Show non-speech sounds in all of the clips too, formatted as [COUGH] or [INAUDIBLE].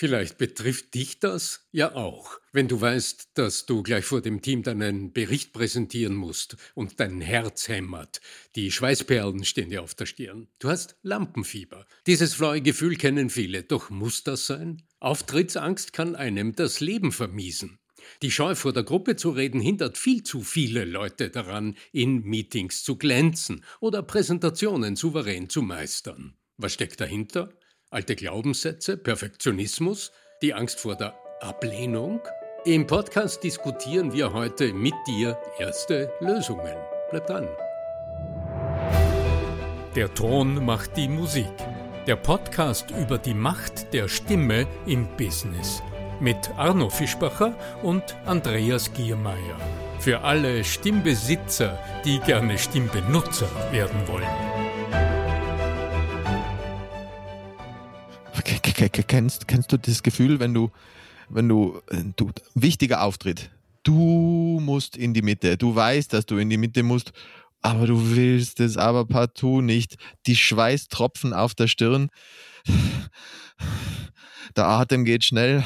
Vielleicht betrifft dich das ja auch, wenn du weißt, dass du gleich vor dem Team deinen Bericht präsentieren musst und dein Herz hämmert. Die Schweißperlen stehen dir auf der Stirn. Du hast Lampenfieber. Dieses flaue Gefühl kennen viele, doch muss das sein? Auftrittsangst kann einem das Leben vermiesen. Die Scheu vor der Gruppe zu reden hindert viel zu viele Leute daran, in Meetings zu glänzen oder Präsentationen souverän zu meistern. Was steckt dahinter? Alte Glaubenssätze, Perfektionismus, die Angst vor der Ablehnung? Im Podcast diskutieren wir heute mit dir erste Lösungen. Bleib dran. Der Ton macht die Musik. Der Podcast über die Macht der Stimme im Business. Mit Arno Fischbacher und Andreas Giermeier. Für alle Stimmbesitzer, die gerne Stimmbenutzer werden wollen. Kennst, kennst du das Gefühl, wenn du, wenn du, äh, du, wichtiger Auftritt, du musst in die Mitte, du weißt, dass du in die Mitte musst, aber du willst es aber partout nicht. Die Schweißtropfen auf der Stirn, der Atem geht schnell,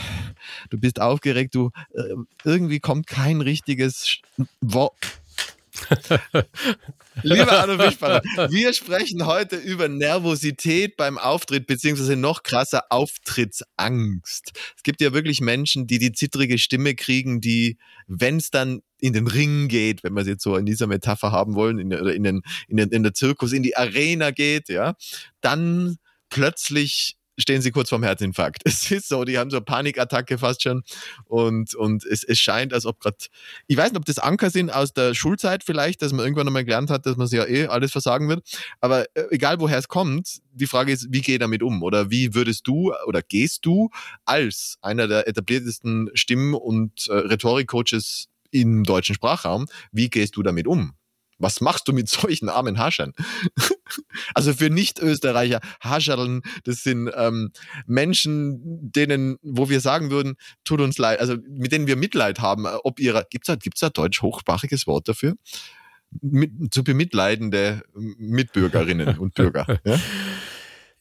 du bist aufgeregt, du, äh, irgendwie kommt kein richtiges Wort [LAUGHS] Lieber Arno Fischbacher, wir sprechen heute über Nervosität beim Auftritt, beziehungsweise noch krasser Auftrittsangst. Es gibt ja wirklich Menschen, die die zittrige Stimme kriegen, die, wenn es dann in den Ring geht, wenn wir es jetzt so in dieser Metapher haben wollen, in, oder in, den, in, den, in der Zirkus, in die Arena geht, ja, dann plötzlich stehen sie kurz vorm Herzinfarkt. [LAUGHS] Es ist so, die haben so eine Panikattacke fast schon und, und es, es scheint, als ob gerade, ich weiß nicht, ob das Anker sind aus der Schulzeit vielleicht, dass man irgendwann einmal gelernt hat, dass man sich ja eh alles versagen wird, aber äh, egal woher es kommt, die Frage ist, wie gehe damit um oder wie würdest du oder gehst du als einer der etabliertesten Stimmen- und äh, Rhetorikcoaches im deutschen Sprachraum, wie gehst du damit um? Was machst du mit solchen armen Haschern? [LAUGHS] also für Nicht-Österreicher, Hascherln, das sind ähm, Menschen, denen, wo wir sagen würden, tut uns leid, also mit denen wir Mitleid haben, ob ihrer, gibt's da, gibt's da deutsch hochsprachiges Wort dafür? Mit, zu bemitleidende Mitbürgerinnen und Bürger. [LAUGHS] Ja?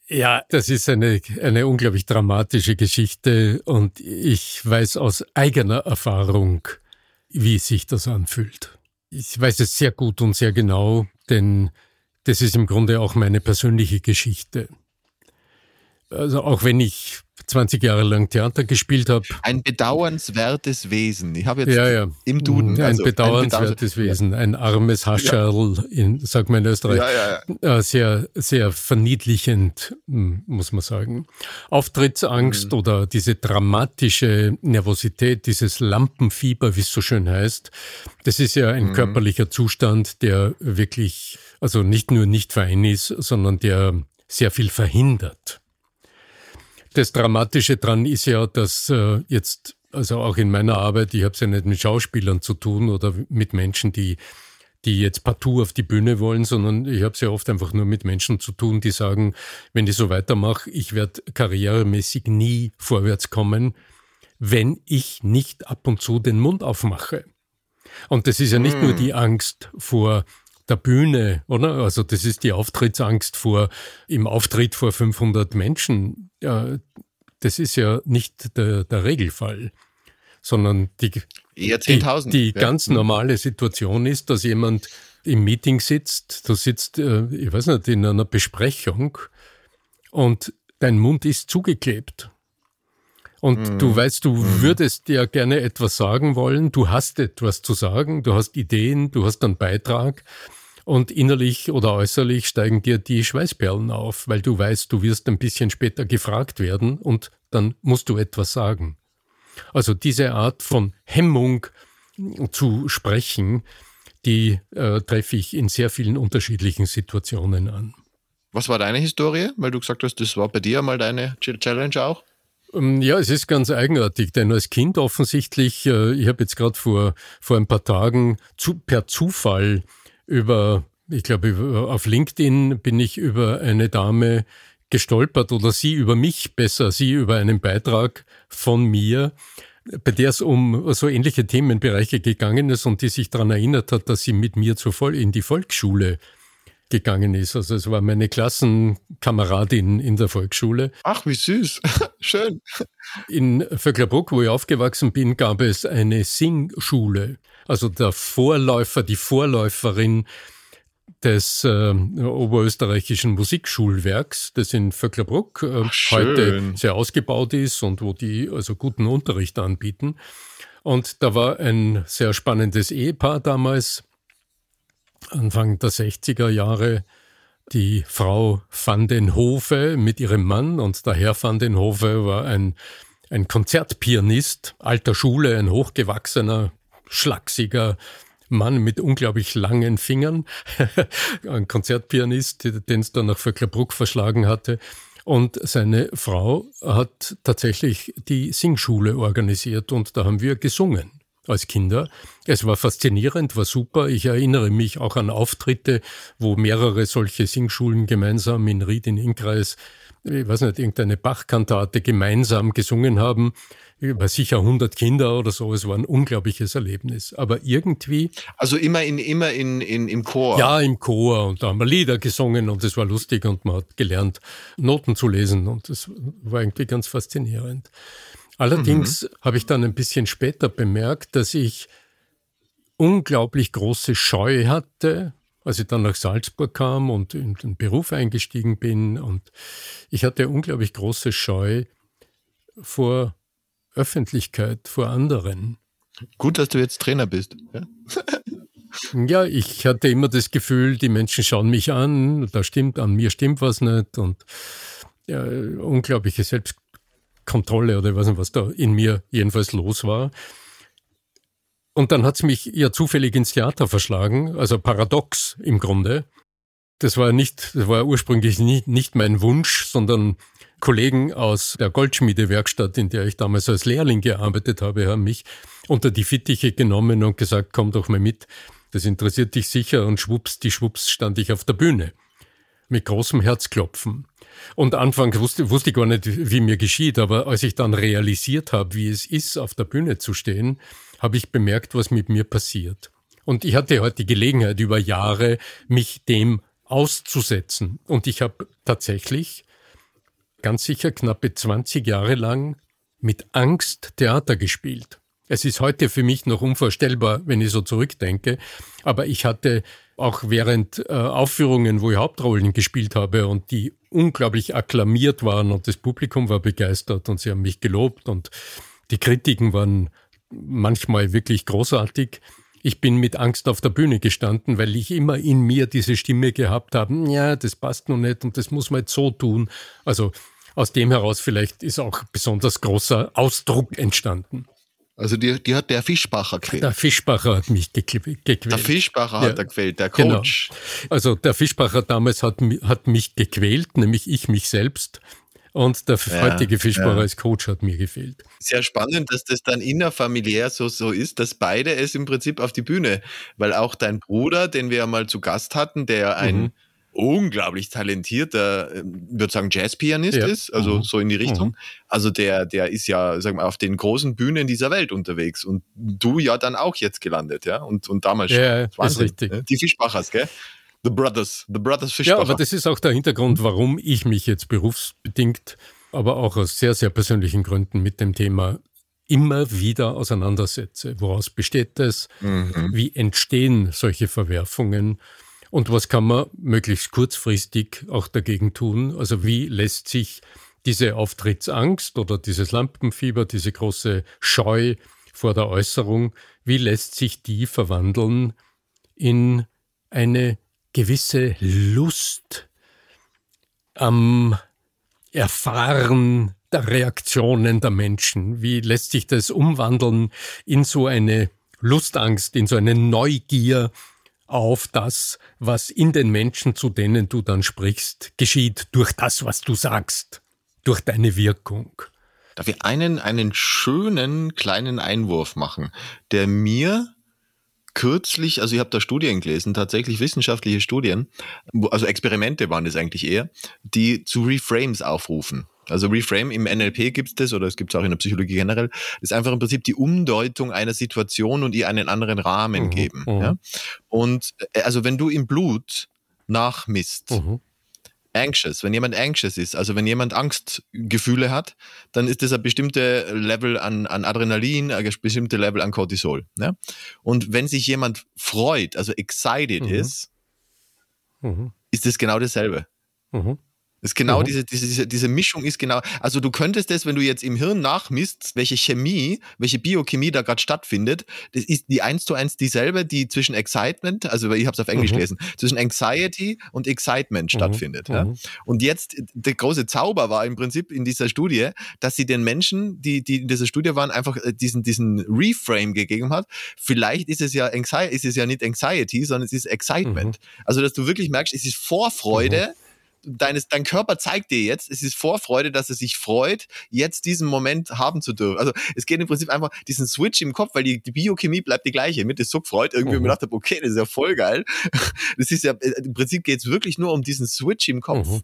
Ja, das ist eine, eine unglaublich dramatische Geschichte und ich weiß aus eigener Erfahrung, wie sich das anfühlt. Ich weiß es sehr gut und sehr genau, denn das ist im Grunde auch meine persönliche Geschichte. Also auch wenn ich 20 Jahre lang Theater gespielt habe. Ein bedauernswertes Wesen. Ich habe jetzt ja, ja. im Duden. Ein, also, bedauernswertes ein Wesen, ein armes Hascherl, ja. in, sagt man in Österreich. Äh, Sehr, sehr verniedlichend, hm, muss man sagen. Auftrittsangst mhm. oder diese dramatische Nervosität, dieses Lampenfieber, wie es so schön heißt, das ist ja ein mhm. körperlicher Zustand, der wirklich, also nicht nur nicht fein ist, sondern der sehr viel verhindert. Das Dramatische dran ist ja, dass äh, jetzt, also auch in meiner Arbeit, ich habe es ja nicht mit Schauspielern zu tun oder mit Menschen, die, die jetzt partout auf die Bühne wollen, sondern ich habe es ja oft einfach nur mit Menschen zu tun, die sagen, wenn ich so weitermache, ich werde karrieremäßig nie vorwärts kommen, wenn ich nicht ab und zu den Mund aufmache. Und das ist ja nicht mm. nur die Angst vor der Bühne, oder? Also das ist die Auftrittsangst vor, im Auftritt vor 500 Menschen. Ja, das ist ja nicht der, der Regelfall, sondern die, Eher 10.000. die, die ja. ganz normale Situation ist, dass jemand im Meeting sitzt, du sitzt, äh, ich weiß nicht, in einer Besprechung und dein Mund ist zugeklebt. Und mhm. du weißt, du mhm. würdest ja gerne etwas sagen wollen, du hast etwas zu sagen, du hast Ideen, du hast einen Beitrag und innerlich oder äußerlich steigen dir die Schweißperlen auf, weil du weißt, du wirst ein bisschen später gefragt werden und dann musst du etwas sagen. Also diese Art von Hemmung zu sprechen, die äh, treffe ich in sehr vielen unterschiedlichen Situationen an. Was war deine Historie? Weil du gesagt hast, das war bei dir mal deine Challenge auch? Ähm, ja, es ist ganz eigenartig, denn als Kind offensichtlich, äh, ich habe jetzt gerade vor, vor ein paar Tagen zu, per Zufall über, ich glaube, auf LinkedIn bin ich über eine Dame gestolpert oder sie über mich besser, sie über einen Beitrag von mir, bei der es um so ähnliche Themenbereiche gegangen ist und die sich daran erinnert hat, dass sie mit mir zur Voll in die Volksschule gegangen ist. Also es war meine Klassenkameradin in der Volksschule. Ach, wie süß. [LAUGHS] Schön. In Vöcklerbruck, wo ich aufgewachsen bin, gab es eine Singschule. Also der Vorläufer, die Vorläuferin des äh, oberösterreichischen Musikschulwerks, das in Vöcklerbruck äh, heute sehr ausgebaut ist und wo die also guten Unterricht anbieten. Und da war ein sehr spannendes Ehepaar damals, Anfang der 60er Jahre, die Frau van den Hofe mit ihrem Mann und der Herr van den Hofe war ein, ein Konzertpianist alter Schule, ein hochgewachsener, schlachsiger Mann mit unglaublich langen Fingern, [LAUGHS] ein Konzertpianist, den es dann nach Vöcklerbruck verschlagen hatte. Und seine Frau hat tatsächlich die Singschule organisiert und da haben wir gesungen als Kinder. Es war faszinierend, war super. Ich erinnere mich auch an Auftritte, wo mehrere solche Singschulen gemeinsam in Ried in Inkreis, ich weiß nicht, irgendeine Bachkantate gemeinsam gesungen haben. Über sicher 100 Kinder oder so. Es war ein unglaubliches Erlebnis. Aber irgendwie. Also immer in, immer in, in, im Chor? Ja, im Chor. Und da haben wir Lieder gesungen und es war lustig und man hat gelernt, Noten zu lesen. Und das war irgendwie ganz faszinierend. Allerdings mhm. habe ich dann ein bisschen später bemerkt, dass ich unglaublich große Scheu hatte, als ich dann nach Salzburg kam und in den Beruf eingestiegen bin. Und ich hatte unglaublich große Scheu vor Öffentlichkeit, vor anderen. Gut, dass du jetzt Trainer bist. Ja? [LAUGHS] ja, ich hatte immer das Gefühl, die Menschen schauen mich an, da stimmt, an mir stimmt was nicht und ja, unglaubliche Selbst Kontrolle oder ich weiß nicht, was da in mir jedenfalls los war. Und dann hat es mich ja zufällig ins Theater verschlagen, also paradox im Grunde. Das war nicht, das war ursprünglich nicht, nicht mein Wunsch, sondern Kollegen aus der Goldschmiedewerkstatt, in der ich damals als Lehrling gearbeitet habe, haben mich unter die Fittiche genommen und gesagt, komm doch mal mit, das interessiert dich sicher und schwupps, die schwupps stand ich auf der Bühne. Mit großem Herzklopfen. Und anfangs wusste, wusste ich gar nicht, wie mir geschieht, aber als ich dann realisiert habe, wie es ist, auf der Bühne zu stehen, habe ich bemerkt, was mit mir passiert. Und ich hatte heute die Gelegenheit, über Jahre mich dem auszusetzen. Und ich habe tatsächlich ganz sicher knappe 20 Jahre lang mit Angst Theater gespielt. Es ist heute für mich noch unvorstellbar, wenn ich so zurückdenke, aber ich hatte auch während äh, Aufführungen, wo ich Hauptrollen gespielt habe und die unglaublich akklamiert waren und das Publikum war begeistert und sie haben mich gelobt und die Kritiken waren manchmal wirklich großartig. Ich bin mit Angst auf der Bühne gestanden, weil ich immer in mir diese Stimme gehabt habe, ja, das passt noch nicht und das muss man jetzt so tun. Also aus dem heraus vielleicht ist auch besonders großer Ausdruck entstanden. Also die, die hat der Fischbacher quält. Der Fischbacher hat mich gequält. Der Fischbacher ja. hat er gequält, der genau. Coach. Genau. Also der Fischbacher damals hat, hat mich gequält, nämlich ich mich selbst. Und der ja, heutige Fischbacher ja. als Coach hat mir gefehlt. Sehr spannend, dass das dann innerfamiliär so, so ist, dass beide es im Prinzip auf die Bühne, weil auch dein Bruder, den wir ja mal zu Gast hatten, der ein mhm unglaublich talentierter, ähm, würde sagen, Jazzpianist ja. ist, also mhm. so in die Richtung. Mhm. Also der, der ist ja, sagen wir, auf den großen Bühnen dieser Welt unterwegs und du ja dann auch jetzt gelandet, ja, und, und damals ja, schon. Ist richtig. Ne? Die Fischbachers, gell? The Brothers, The Brothers Fischbacher. Ja, aber das ist auch der Hintergrund, warum ich mich jetzt berufsbedingt, aber auch aus sehr, sehr persönlichen Gründen mit dem Thema immer wieder auseinandersetze. Woraus besteht es? Mhm. Wie entstehen solche Verwerfungen? Und was kann man möglichst kurzfristig auch dagegen tun? Also wie lässt sich diese Auftrittsangst oder dieses Lampenfieber, diese große Scheu vor der Äußerung, wie lässt sich die verwandeln in eine gewisse Lust am Erfahren der Reaktionen der Menschen? Wie lässt sich das umwandeln in so eine Lustangst, in so eine Neugier, auf das, was in den Menschen, zu denen du dann sprichst, geschieht, durch das, was du sagst, durch deine Wirkung. Darf ich einen, einen schönen kleinen Einwurf machen, der mir kürzlich, also ich habe da Studien gelesen, tatsächlich wissenschaftliche Studien, also Experimente waren es eigentlich eher, die zu Reframes aufrufen. Also Reframe im NLP gibt es das oder es gibt es auch in der Psychologie generell. Ist einfach im Prinzip die Umdeutung einer Situation und ihr einen anderen Rahmen mhm. geben. Mhm. Ja? Und äh, also wenn du im Blut nachmisst. Mhm. Anxious, wenn jemand anxious ist, also wenn jemand Angstgefühle hat, dann ist das ein bestimmter Level an, an Adrenalin, ein bestimmter Level an Cortisol. Ne? Und wenn sich jemand freut, also excited mhm. ist, mhm. ist das genau dasselbe. Mhm. Ist genau mhm. diese, diese, diese Mischung ist genau, also du könntest das, wenn du jetzt im Hirn nachmisst, welche Chemie, welche Biochemie da gerade stattfindet, das ist die eins zu eins dieselbe, die zwischen Excitement, also ich habe es auf Englisch mhm. gelesen, zwischen Anxiety und Excitement mhm. stattfindet. Ja? Mhm. Und jetzt, der große Zauber war im Prinzip in dieser Studie, dass sie den Menschen, die, die in dieser Studie waren, einfach äh, diesen, diesen Reframe gegeben hat. Vielleicht ist es ja Anxiety, ist es ja nicht Anxiety, sondern es ist Excitement. Mhm. Also, dass du wirklich merkst, es ist Vorfreude, mhm deines, dein Körper zeigt dir jetzt, es ist Vorfreude, dass er sich freut, jetzt diesen Moment haben zu dürfen. Also es geht im Prinzip einfach diesen Switch im Kopf, weil die, die Biochemie bleibt die gleiche. Mit so gefreut, irgendwie mhm. mir gedacht habe, okay, das ist ja voll geil. [LAUGHS] Das ist ja, äh, im Prinzip geht es wirklich nur um diesen Switch im Kopf. Mhm.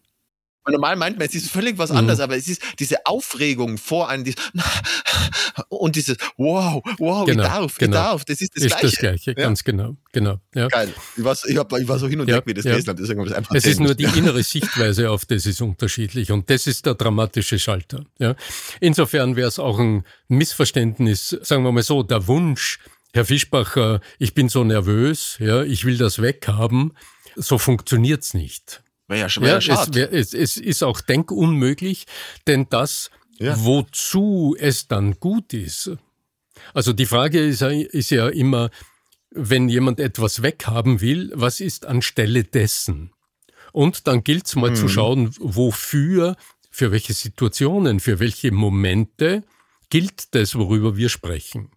Und normal meint man, es ist völlig was mhm. anderes, aber es ist diese Aufregung vor einem dieses, [LAUGHS] und dieses Wow, wow, genau, wie darf, genau. wie darf, das ist das ist Gleiche. Das Gleiche, ja. ganz genau, genau. Ja. Geil. Ich war, ich, hab, ich war so hin und ja, weg, wie das ja. gelesen habe. Deswegen habe ich einfach es ist nur die innere Sichtweise auf das ist unterschiedlich und das ist der dramatische Schalter. Ja. Insofern wäre es auch ein Missverständnis, sagen wir mal so, der Wunsch, Herr Fischbacher, ich bin so nervös, ja, ich will das weghaben, so funktioniert's nicht. Wäre ja, wär ja, es, wär, es, es ist auch denkunmöglich, denn das, ja. wozu es dann gut ist. Also die Frage ist, ist ja immer, wenn jemand etwas weghaben will, was ist anstelle dessen? Und dann gilt es mal mhm. zu schauen, wofür, für welche Situationen, für welche Momente gilt das, worüber wir sprechen.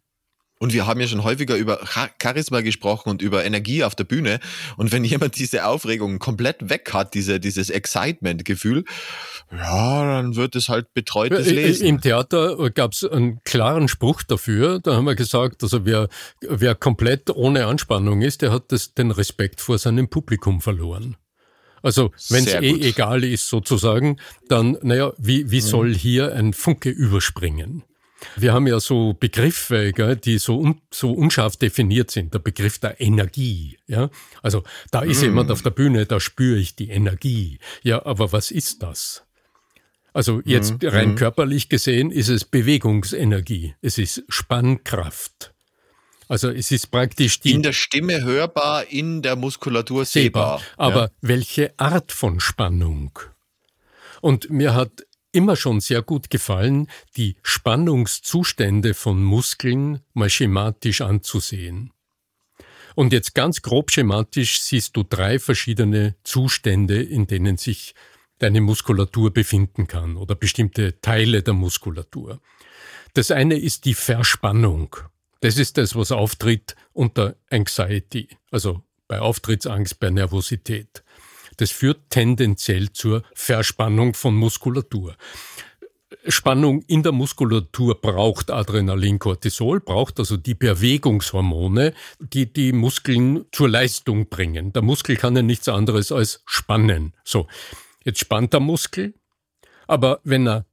Und wir haben ja schon häufiger über Charisma gesprochen und über Energie auf der Bühne. Und wenn jemand diese Aufregung komplett weg hat, diese, dieses Excitement-Gefühl, ja, dann wird es halt betreutes Lesen. Im Theater gab es einen klaren Spruch dafür. Da haben wir gesagt, also wer, wer komplett ohne Anspannung ist, der hat das, den Respekt vor seinem Publikum verloren. Also wenn es eh egal ist sozusagen, dann, naja, wie, wie mhm. soll hier ein Funke überspringen? Wir haben ja so Begriffe, gell, die so, un, so unscharf definiert sind. Der Begriff der Energie. Ja? Also da ist mm. jemand auf der Bühne, da spüre ich die Energie. Ja, aber was ist das? Also jetzt mm. rein mm. körperlich gesehen ist es Bewegungsenergie. Es ist Spannkraft. Also es ist praktisch die... In der Stimme hörbar, in der Muskulatur sehbar. sehbar. Aber ja. welche Art von Spannung? Und mir hat immer schon sehr gut gefallen, die Spannungszustände von Muskeln mal schematisch anzusehen. Und jetzt ganz grob schematisch siehst du drei verschiedene Zustände, in denen sich deine Muskulatur befinden kann oder bestimmte Teile der Muskulatur. Das eine ist die Verspannung. Das ist das, was auftritt unter Anxiety, also bei Auftrittsangst, bei Nervosität. Das führt tendenziell zur Verspannung von Muskulatur. Spannung in der Muskulatur braucht Adrenalin, Cortisol, braucht also die Bewegungshormone, die die Muskeln zur Leistung bringen. Der Muskel kann ja nichts anderes als spannen. So, jetzt spannt der Muskel, aber wenn er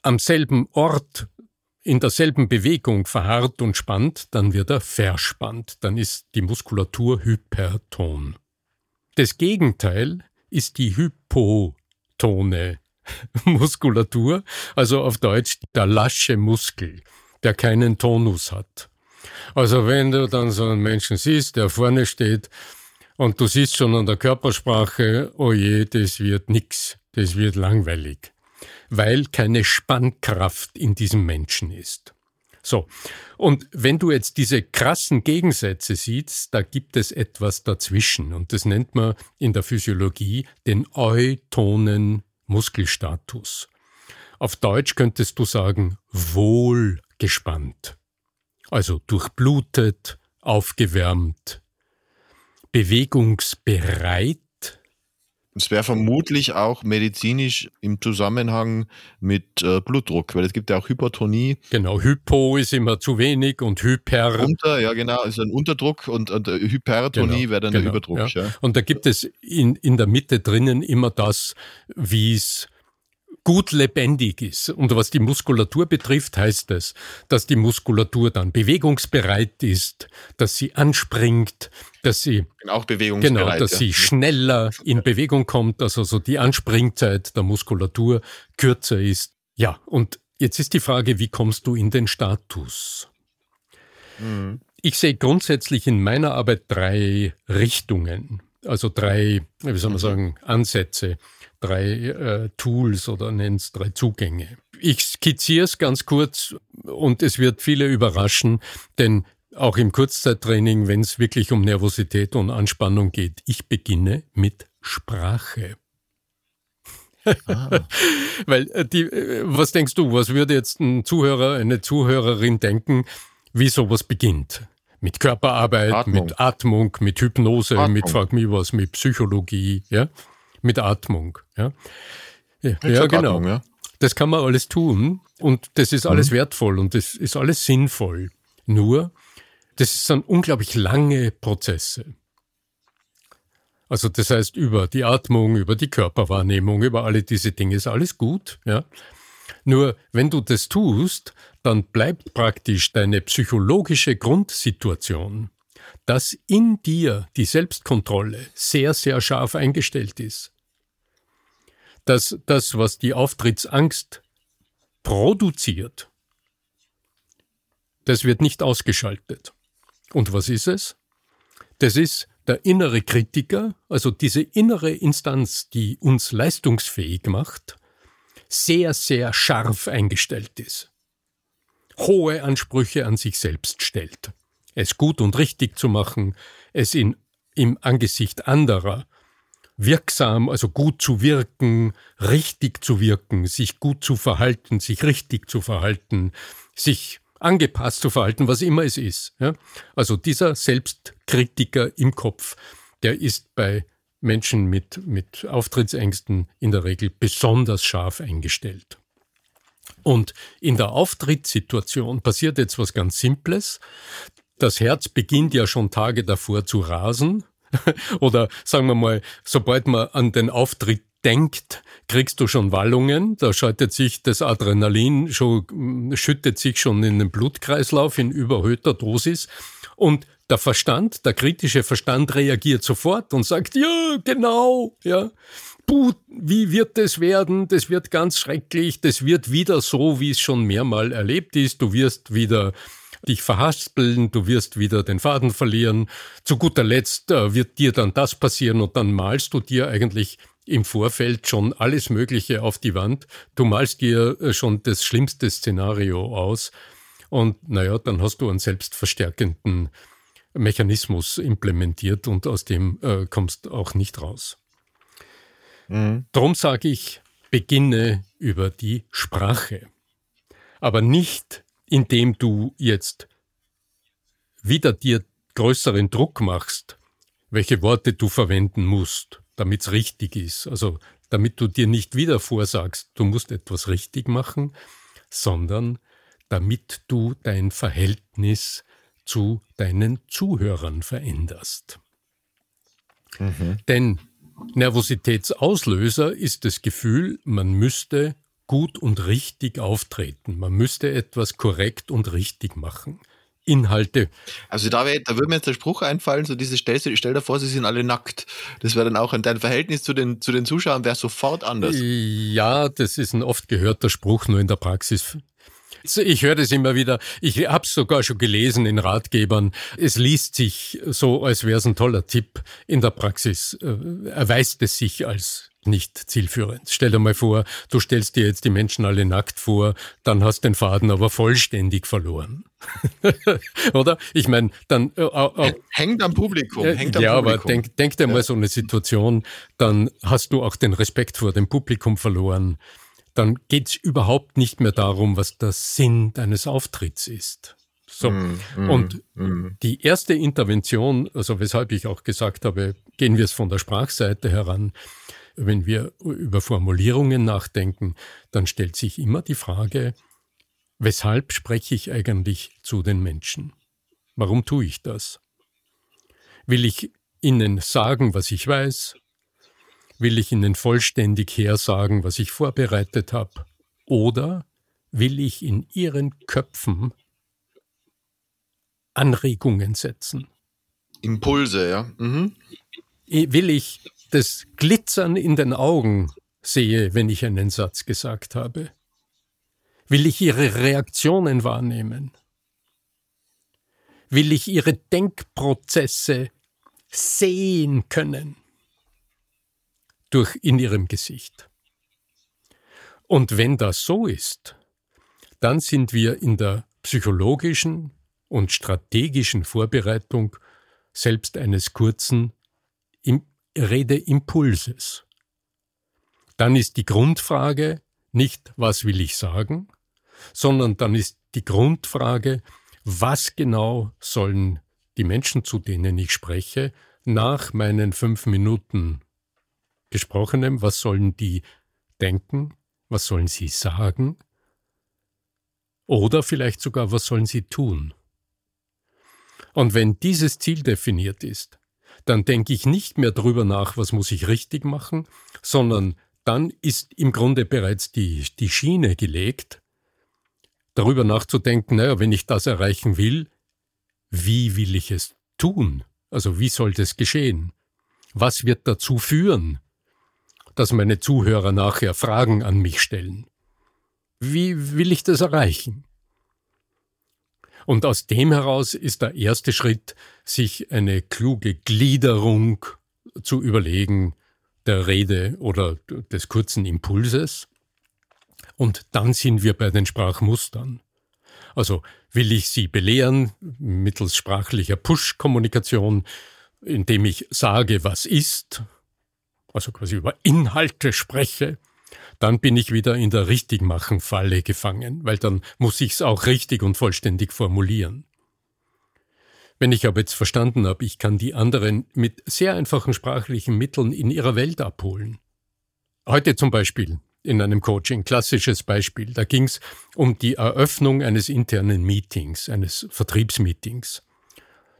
am selben Ort in derselben Bewegung verharrt und spannt, dann wird er verspannt, dann ist die Muskulatur hyperton. Das Gegenteil ist die hypotone [LAUGHS] Muskulatur, also auf Deutsch der lasche Muskel, der keinen Tonus hat. Also wenn du dann so einen Menschen siehst, der vorne steht und du siehst schon an der Körpersprache, oh je, das wird nix, das wird langweilig, weil keine Spannkraft in diesem Menschen ist. So. Und wenn du jetzt diese krassen Gegensätze siehst, da gibt es etwas dazwischen. Und das nennt man in der Physiologie den eutonen Muskelstatus. Auf Deutsch könntest du sagen, wohlgespannt. Also durchblutet, aufgewärmt, bewegungsbereit es wäre vermutlich auch medizinisch im Zusammenhang mit äh, Blutdruck, weil es gibt ja auch Hypertonie. Genau, Hypo ist immer zu wenig und Hyper. Unter, ja genau, ist ein Unterdruck und, und äh, Hypertonie genau, wäre dann genau, der Überdruck. Ja. Ja. Und da gibt es in, in der Mitte drinnen immer das, wie es gut lebendig ist. Und was die Muskulatur betrifft, heißt es, dass die Muskulatur dann bewegungsbereit ist, dass sie anspringt, dass sie auch bewegungsbereit, genau, dass ja. sie schneller in Bewegung kommt, dass also die Anspringzeit der Muskulatur kürzer ist. Ja, und jetzt ist die Frage, wie kommst du in den Status? Mhm. Ich sehe grundsätzlich in meiner Arbeit drei Richtungen, also drei, wie soll man mhm. sagen, Ansätze drei äh, Tools oder nenn's drei Zugänge. Ich skizziere es ganz kurz und es wird viele überraschen, denn auch im Kurzzeittraining, wenn es wirklich um Nervosität und Anspannung geht, ich beginne mit Sprache. Ah. [LAUGHS] Weil äh, die, äh, was denkst du, was würde jetzt ein Zuhörer, eine Zuhörerin denken, wie sowas beginnt? Mit Körperarbeit, Atmung. mit Atmung, mit Hypnose, Atmung. mit frag mich was, mit Psychologie, ja? Mit Atmung. Ja, ja, genau. Atmung, ja. Das kann man alles tun und das ist alles mhm. wertvoll und das ist alles sinnvoll. Nur, das sind unglaublich lange Prozesse. Also das heißt, über die Atmung, über die Körperwahrnehmung, über alle diese Dinge ist alles gut, ja. Nur wenn du das tust, dann bleibt praktisch deine psychologische Grundsituation, dass in dir die Selbstkontrolle sehr, sehr scharf eingestellt ist dass das, was die Auftrittsangst produziert, das wird nicht ausgeschaltet. Und was ist es? Das ist der innere Kritiker, also diese innere Instanz, die uns leistungsfähig macht, sehr, sehr scharf eingestellt ist. Hohe Ansprüche an sich selbst stellt. Es gut und richtig zu machen, es in, im Angesicht anderer wirksam, also gut zu wirken, richtig zu wirken, sich gut zu verhalten, sich richtig zu verhalten, sich angepasst zu verhalten, was immer es ist. Ja? Also dieser Selbstkritiker im Kopf, der ist bei Menschen mit, mit Auftrittsängsten in der Regel besonders scharf eingestellt. Und in der Auftrittssituation passiert jetzt was ganz Simples. Das Herz beginnt ja schon Tage davor zu rasen, [LAUGHS] Oder sagen wir mal, sobald man an den Auftritt denkt, kriegst du schon Wallungen, da schaltet sich das Adrenalin schon, schüttet sich schon in den Blutkreislauf in überhöhter Dosis und der Verstand, der kritische Verstand reagiert sofort und sagt, ja, genau, ja. Puh, wie wird das werden? Das wird ganz schrecklich. Das wird wieder so, wie es schon mehrmal erlebt ist. Du wirst wieder dich verhaspeln, du wirst wieder den Faden verlieren. Zu guter Letzt äh, wird dir dann das passieren und dann malst du dir eigentlich im Vorfeld schon alles Mögliche auf die Wand. Du malst dir äh, schon das schlimmste Szenario aus und naja, dann hast du einen selbstverstärkenden Mechanismus implementiert und aus dem äh, kommst auch nicht raus. Mhm. Drum sage ich, beginne über die Sprache. Aber nicht indem du jetzt wieder dir größeren Druck machst, welche Worte du verwenden musst, damit es richtig ist. Also damit du dir nicht wieder vorsagst, du musst etwas richtig machen, sondern damit du dein Verhältnis zu deinen Zuhörern veränderst. Mhm. Denn Nervositätsauslöser ist das Gefühl, man müsste gut und richtig auftreten. Man müsste etwas korrekt und richtig machen. Inhalte. Also da, wär, da würde mir jetzt der Spruch einfallen, so diese stell, stell dir vor, sie sind alle nackt. Das wäre dann auch in dein Verhältnis zu den, zu den Zuschauern wäre sofort anders. Ja, das ist ein oft gehörter Spruch, nur in der Praxis ich höre das immer wieder. Ich habe es sogar schon gelesen in Ratgebern. Es liest sich so, als wäre es ein toller Tipp. In der Praxis äh, erweist es sich als nicht zielführend. Stell dir mal vor, du stellst dir jetzt die Menschen alle nackt vor, dann hast den Faden aber vollständig verloren. [LAUGHS] Oder? Ich meine, dann äh, äh, hängt am Publikum. Hängt am ja, Publikum. aber denk, denk dir mal so eine Situation, dann hast du auch den Respekt vor dem Publikum verloren. Dann geht's überhaupt nicht mehr darum, was der Sinn deines Auftritts ist. So. Mm, mm, und mm. die erste Intervention, also weshalb ich auch gesagt habe, gehen wir es von der Sprachseite heran, wenn wir über Formulierungen nachdenken, dann stellt sich immer die Frage, weshalb spreche ich eigentlich zu den Menschen? Warum tue ich das? Will ich ihnen sagen, was ich weiß? will ich Ihnen vollständig hersagen, was ich vorbereitet habe, oder will ich in Ihren Köpfen Anregungen setzen? Impulse, ja. Mhm. Will ich das Glitzern in den Augen sehe, wenn ich einen Satz gesagt habe? Will ich Ihre Reaktionen wahrnehmen? Will ich Ihre Denkprozesse sehen können? Durch in Ihrem Gesicht. Und wenn das so ist, dann sind wir in der psychologischen und strategischen Vorbereitung selbst eines kurzen Redeimpulses. Dann ist die Grundfrage nicht, was will ich sagen, sondern dann ist die Grundfrage, was genau sollen die Menschen, zu denen ich spreche, nach meinen fünf Minuten gesprochenem, was sollen die denken, was sollen sie sagen oder vielleicht sogar, was sollen sie tun. Und wenn dieses Ziel definiert ist, dann denke ich nicht mehr darüber nach, was muss ich richtig machen, sondern dann ist im Grunde bereits die, die Schiene gelegt, darüber nachzudenken, naja, wenn ich das erreichen will, wie will ich es tun? Also wie soll das geschehen? Was wird dazu führen, dass meine Zuhörer nachher Fragen an mich stellen? Wie will ich das erreichen? Und aus dem heraus ist der erste Schritt, sich eine kluge Gliederung zu überlegen der Rede oder des kurzen Impulses. Und dann sind wir bei den Sprachmustern. Also will ich Sie belehren mittels sprachlicher Push-Kommunikation, indem ich sage, was ist, also quasi über Inhalte spreche, dann bin ich wieder in der Richtigmachen-Falle gefangen, weil dann muss ich es auch richtig und vollständig formulieren. Wenn ich aber jetzt verstanden habe, ich kann die anderen mit sehr einfachen sprachlichen Mitteln in ihrer Welt abholen. Heute zum Beispiel in einem Coaching, klassisches Beispiel. Da ging es um die Eröffnung eines internen Meetings, eines Vertriebsmeetings.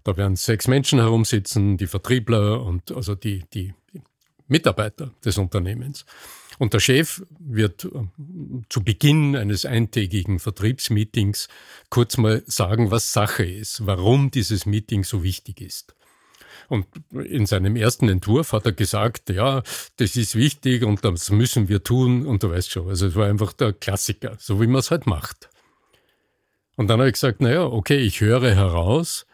Da werden sechs Menschen herumsitzen, die Vertriebler und also die, die Mitarbeiter des Unternehmens. Und der Chef wird äh, zu Beginn eines eintägigen Vertriebsmeetings kurz mal sagen, was Sache ist, warum dieses Meeting so wichtig ist. Und in seinem ersten Entwurf hat er gesagt, ja, das ist wichtig und das müssen wir tun und du weißt schon. Also es war einfach der Klassiker, so wie man es halt macht. Und dann habe ich gesagt, naja, okay, ich höre heraus,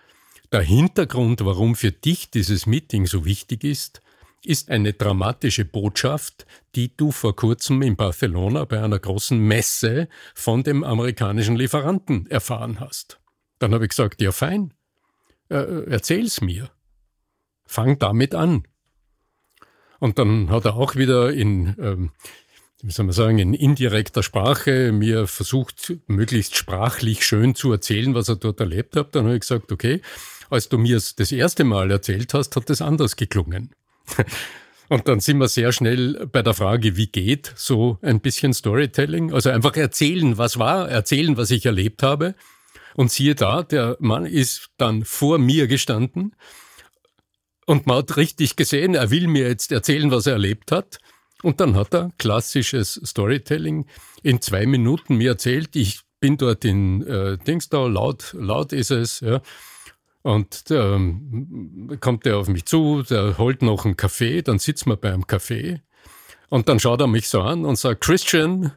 der Hintergrund, warum für dich dieses Meeting so wichtig ist, ist eine dramatische Botschaft, die du vor kurzem in Barcelona bei einer großen Messe von dem amerikanischen Lieferanten erfahren hast. Dann habe ich gesagt, ja fein, äh, erzähl's mir. Fang damit an. Und dann hat er auch wieder in, ähm, wie soll man sagen, in indirekter Sprache mir versucht, möglichst sprachlich schön zu erzählen, was er dort erlebt hat. Dann habe ich gesagt, okay, als du mir das erste Mal erzählt hast, hat es anders geklungen. [LAUGHS] Und dann sind wir sehr schnell bei der Frage, wie geht so ein bisschen Storytelling? Also einfach erzählen, was war, erzählen, was ich erlebt habe. Und siehe da, der Mann ist dann vor mir gestanden und man hat richtig gesehen, er will mir jetzt erzählen, was er erlebt hat. Und dann hat er klassisches Storytelling in zwei Minuten mir erzählt, ich bin dort in äh, Dingsdau, laut, laut ist es, ja. Und ähm, kommt er auf mich zu, der holt noch einen Kaffee, dann sitzen wir bei einem Kaffee und dann schaut er mich so an und sagt, Christian,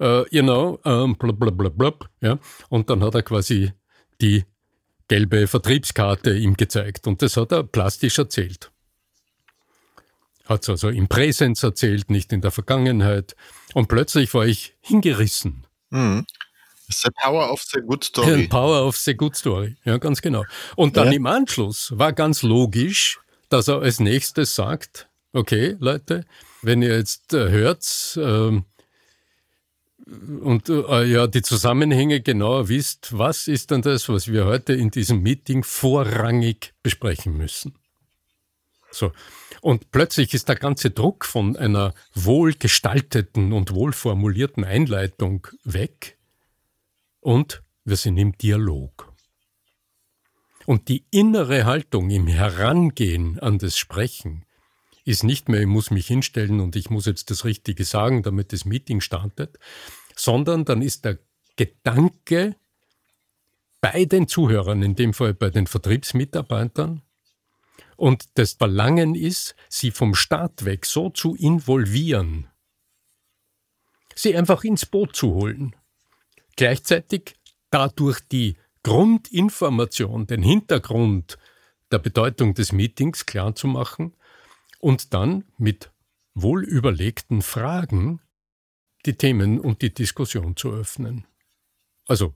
uh, you know, um, blub, blub, blub, blub, ja. Und dann hat er quasi die gelbe Vertriebskarte ihm gezeigt und das hat er plastisch erzählt. Hat es also im Präsens erzählt, nicht in der Vergangenheit. Und plötzlich war ich hingerissen. Mhm. The Power of the Good Story. The [LAUGHS] Power of the Good Story, ja, ganz genau. Und dann ja. im Anschluss war ganz logisch, dass er als nächstes sagt, okay, Leute, wenn ihr jetzt äh, hört, äh, und äh, ja die Zusammenhänge genauer wisst, was ist denn das, was wir heute in diesem Meeting vorrangig besprechen müssen? So. Und plötzlich ist der ganze Druck von einer wohlgestalteten und wohlformulierten Einleitung weg und wir sind im Dialog. Und die innere Haltung im Herangehen an das Sprechen ist nicht mehr, ich muss mich hinstellen und ich muss jetzt das Richtige sagen, damit das Meeting startet, sondern dann ist der Gedanke bei den Zuhörern, in dem Fall bei den Vertriebsmitarbeitern, und das Verlangen ist, sie vom Start weg so zu involvieren, sie einfach ins Boot zu holen. Gleichzeitig dadurch die Grundinformation, den Hintergrund der Bedeutung des Meetings klarzumachen und dann mit wohlüberlegten Fragen die Themen und die Diskussion zu öffnen. Also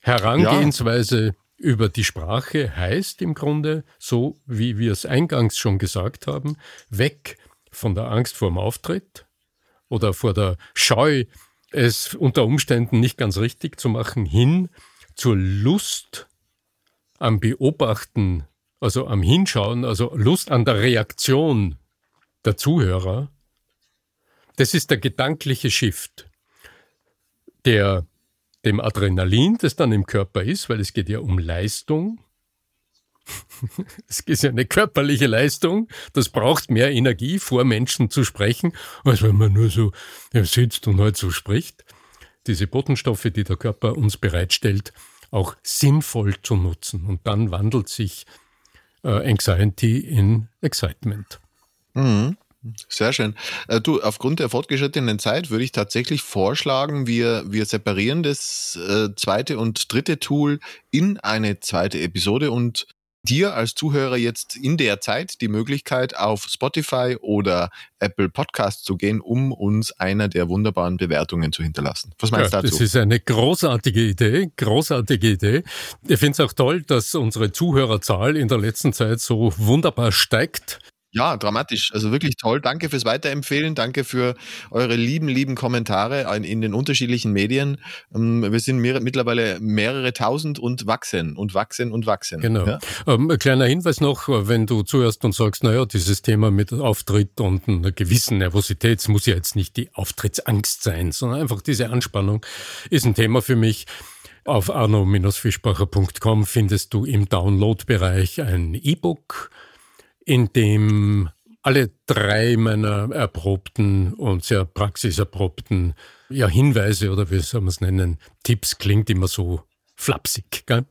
Herangehensweise ja. über die Sprache heißt im Grunde, so wie wir es eingangs schon gesagt haben, weg von der Angst vor dem Auftritt oder vor der Scheu, es unter Umständen nicht ganz richtig zu machen, hin zur Lust am Beobachten, also am Hinschauen, also Lust an der Reaktion der Zuhörer. Das ist der gedankliche Shift, der dem Adrenalin, das dann im Körper ist, weil es geht ja um Leistung. [LAUGHS] es ist ja eine körperliche Leistung. Das braucht mehr Energie, vor Menschen zu sprechen, als wenn man nur so sitzt und halt so spricht. Diese Botenstoffe, die der Körper uns bereitstellt, auch sinnvoll zu nutzen. Und dann wandelt sich äh, Anxiety in Excitement. Mhm. Sehr schön. Äh, du, aufgrund der fortgeschrittenen Zeit würde ich tatsächlich vorschlagen, wir, wir separieren das äh, zweite und dritte Tool in eine zweite Episode und dir als Zuhörer jetzt in der Zeit die Möglichkeit, auf Spotify oder Apple Podcast zu gehen, um uns einer der wunderbaren Bewertungen zu hinterlassen. Was meinst ja, du dazu? Das ist eine großartige Idee, großartige Idee. Ich finde es auch toll, dass unsere Zuhörerzahl in der letzten Zeit so wunderbar steigt. Ja, dramatisch. Also wirklich toll. Danke fürs Weiterempfehlen. Danke für eure lieben, lieben Kommentare in, in den unterschiedlichen Medien. Ähm, wir sind mehr, mittlerweile mehrere tausend und wachsen und wachsen und wachsen. Genau. Ja? Ähm, ein kleiner Hinweis noch, wenn du zuhörst und sagst, naja, dieses Thema mit Auftritt und einer gewissen Nervosität, es muss ja jetzt nicht die Auftrittsangst sein, sondern einfach diese Anspannung ist ein Thema für mich. Auf arno-fischbacher.com findest du im Download-Bereich ein E-Book in dem alle drei meiner erprobten und sehr praxiserprobten ja, Hinweise oder wie soll man es nennen, Tipps klingt immer so flapsig. Gell?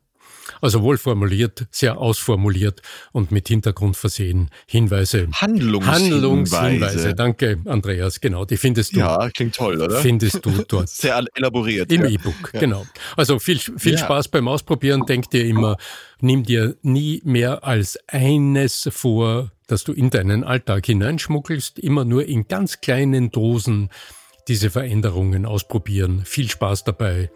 Also wohl formuliert, sehr ausformuliert und mit Hintergrund versehen. Hinweise. Handlungshinweise. Handlungshinweise. Danke, Andreas. Genau, die findest du. Ja, klingt toll, oder? Findest du [LAUGHS] dort. sehr elaboriert. Im ja. E-Book, ja. genau. Also viel, viel ja. Spaß beim Ausprobieren. Denk dir immer, nimm dir nie mehr als eines vor, dass du in deinen Alltag hineinschmuggelst. Immer nur in ganz kleinen Dosen diese Veränderungen ausprobieren. Viel Spaß dabei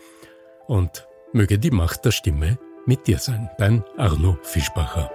und möge die Macht der Stimme mit dir sein, dein Arno Fischbacher.